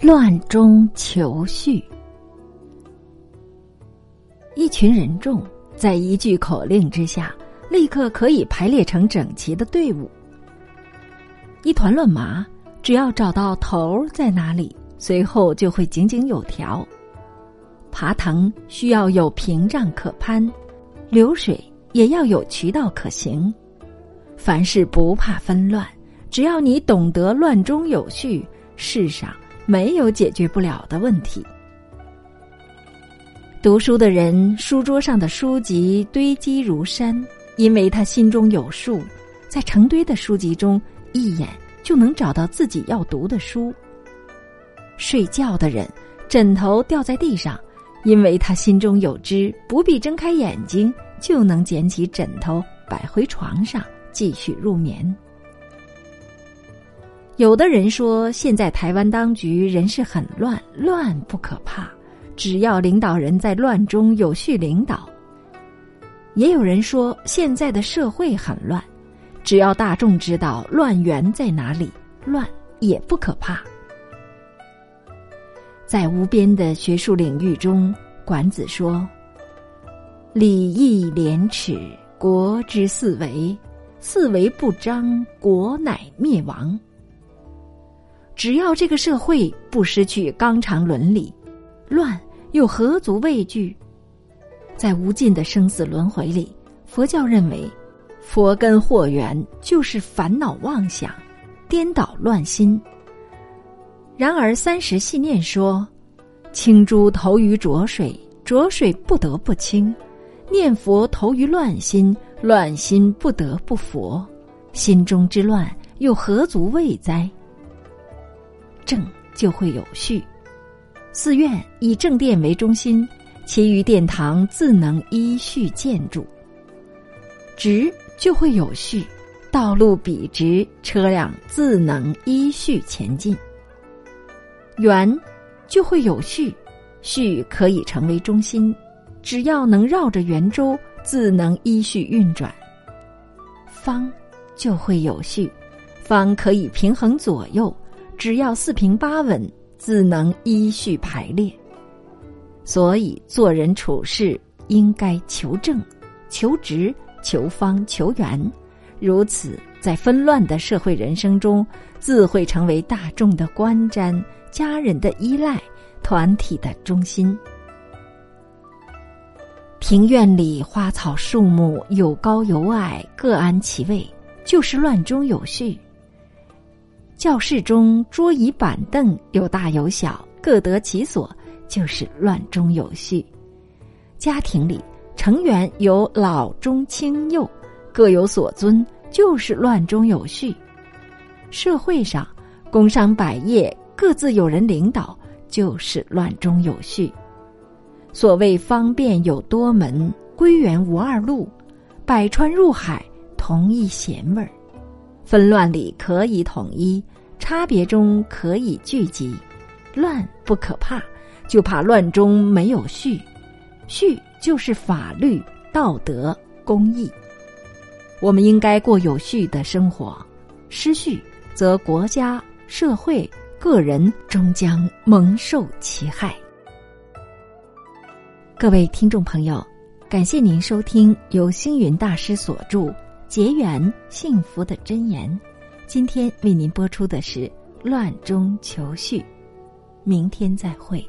乱中求序。一群人众在一句口令之下，立刻可以排列成整齐的队伍。一团乱麻，只要找到头在哪里，随后就会井井有条。爬藤需要有屏障可攀，流水也要有渠道可行。凡事不怕纷乱，只要你懂得乱中有序，世上。没有解决不了的问题。读书的人，书桌上的书籍堆积如山，因为他心中有数，在成堆的书籍中，一眼就能找到自己要读的书。睡觉的人，枕头掉在地上，因为他心中有知，不必睁开眼睛就能捡起枕头摆回床上，继续入眠。有的人说，现在台湾当局人事很乱，乱不可怕，只要领导人在乱中有序领导。也有人说，现在的社会很乱，只要大众知道乱源在哪里，乱也不可怕。在无边的学术领域中，管子说：“礼义廉耻，国之四维；四维不张，国乃灭亡。”只要这个社会不失去纲常伦理，乱又何足畏惧？在无尽的生死轮回里，佛教认为，佛根祸源就是烦恼妄想，颠倒乱心。然而三十细念说，清珠投于浊水，浊水不得不清；念佛投于乱心，乱心不得不佛。心中之乱，又何足畏哉？正就会有序，寺院以正殿为中心，其余殿堂自能依序建筑。直就会有序，道路笔直，车辆自能依序前进。圆就会有序，序可以成为中心，只要能绕着圆周，自能依序运转。方就会有序，方可以平衡左右。只要四平八稳，自能依序排列。所以做人处事应该求正、求直、求方、求圆。如此，在纷乱的社会人生中，自会成为大众的观瞻、家人的依赖、团体的中心。庭院里花草树木有高有矮，各安其位，就是乱中有序。教室中桌椅板凳有大有小，各得其所，就是乱中有序；家庭里成员有老中青幼，各有所尊，就是乱中有序；社会上工商百业各自有人领导，就是乱中有序。所谓方便有多门，归元无二路，百川入海同一咸味儿。纷乱里可以统一，差别中可以聚集。乱不可怕，就怕乱中没有序。序就是法律、道德、公义。我们应该过有序的生活，失序则国家、社会、个人终将蒙受其害。各位听众朋友，感谢您收听由星云大师所著。结缘幸福的箴言，今天为您播出的是《乱中求序》，明天再会。